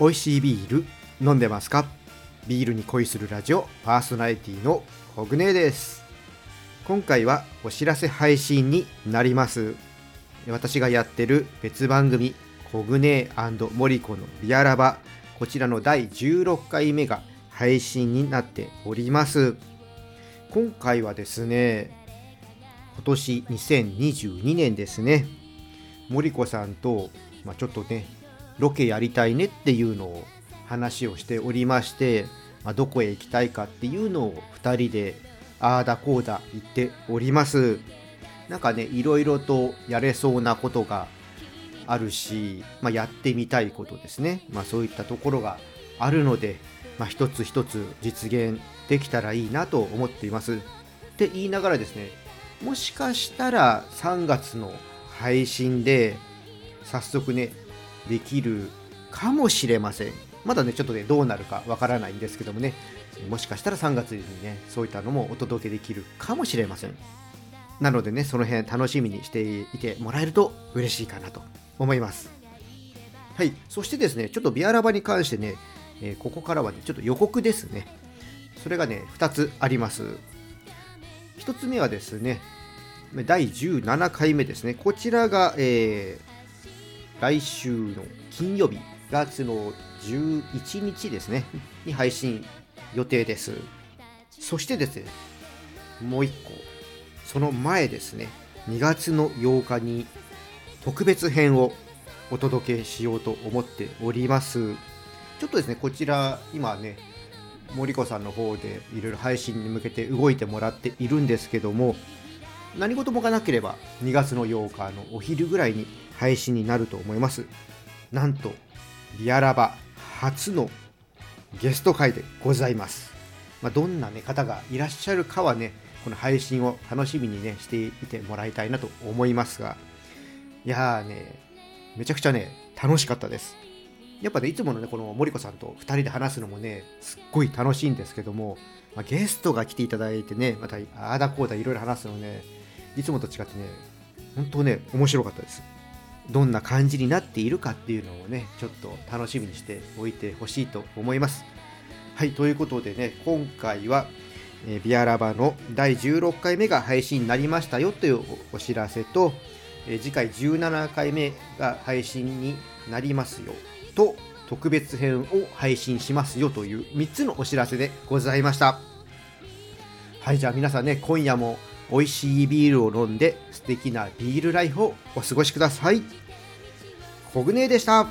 美味しいビール飲んでますか？ビールに恋するラジオパーソナリティのコグネです。今回はお知らせ配信になります。私がやってる別番組コグネモリコのビアラバこちらの第16回目が配信になっております。今回はですね今年2022年ですね。森子さんと、まあ、ちょっとねロケやりたいねっていうのを話をしておりまして、まあ、どこへ行きたいかっていうのを2人でああだこうだ言っております。なんかねいろいろとやれそうなことがあるし、まあ、やってみたいことですね、まあ、そういったところがあるので、まあ、一つ一つ実現できたらいいなと思っています。って言いながらですねもしかしたら3月の配信で早速ねできるかもしれません。まだねちょっとねどうなるかわからないんですけどもね。もしかしたら3月にねそういったのもお届けできるかもしれません。なのでねその辺楽しみにしていてもらえると嬉しいかなと思います。はい。そしてですねちょっとビアラバに関してね、えー、ここからはねちょっと予告ですね。それがね2つあります。1つ目はですね第17回目ですね。こちらが、えー、来週の金曜日月の11日ですね。に配信予定です。そしてですねもう1個その前ですね2月の8日に特別編をお届けしようと思っております。ちょっとですねこちら今ね森子さんの方でいろいろ配信に向けて動いてもらっているんですけども何事もがなければ2月の8日のお昼ぐらいに配信になると思います。なんとリアラバ初のゲスト会でございます、まあ、どんな、ね、方がいらっしゃるかはねこの配信を楽しみにねしていてもらいたいなと思いますが。いやーねめちゃくちゃね楽しかったです。やっぱねいつものねこの森子さんと2人で話すのもねすっごい楽しいんですけども、まあ、ゲストが来ていただいてねまたああだこうだいろいろ話すのねいつもと違ってね本当ね面白かったです。どんな感じになっているかっていうのをねちょっと楽しみにしておいてほしいと思います。はいということでね今回はえビアラバの第16回目が配信になりましたよというお知らせと、え次回17回目が配信になりますよと特別編を配信しますよという3つのお知らせでございました。はいじゃあ皆さんね今夜も美味しいビールを飲んで素敵なビールライフをお過ごしください。コグネでした。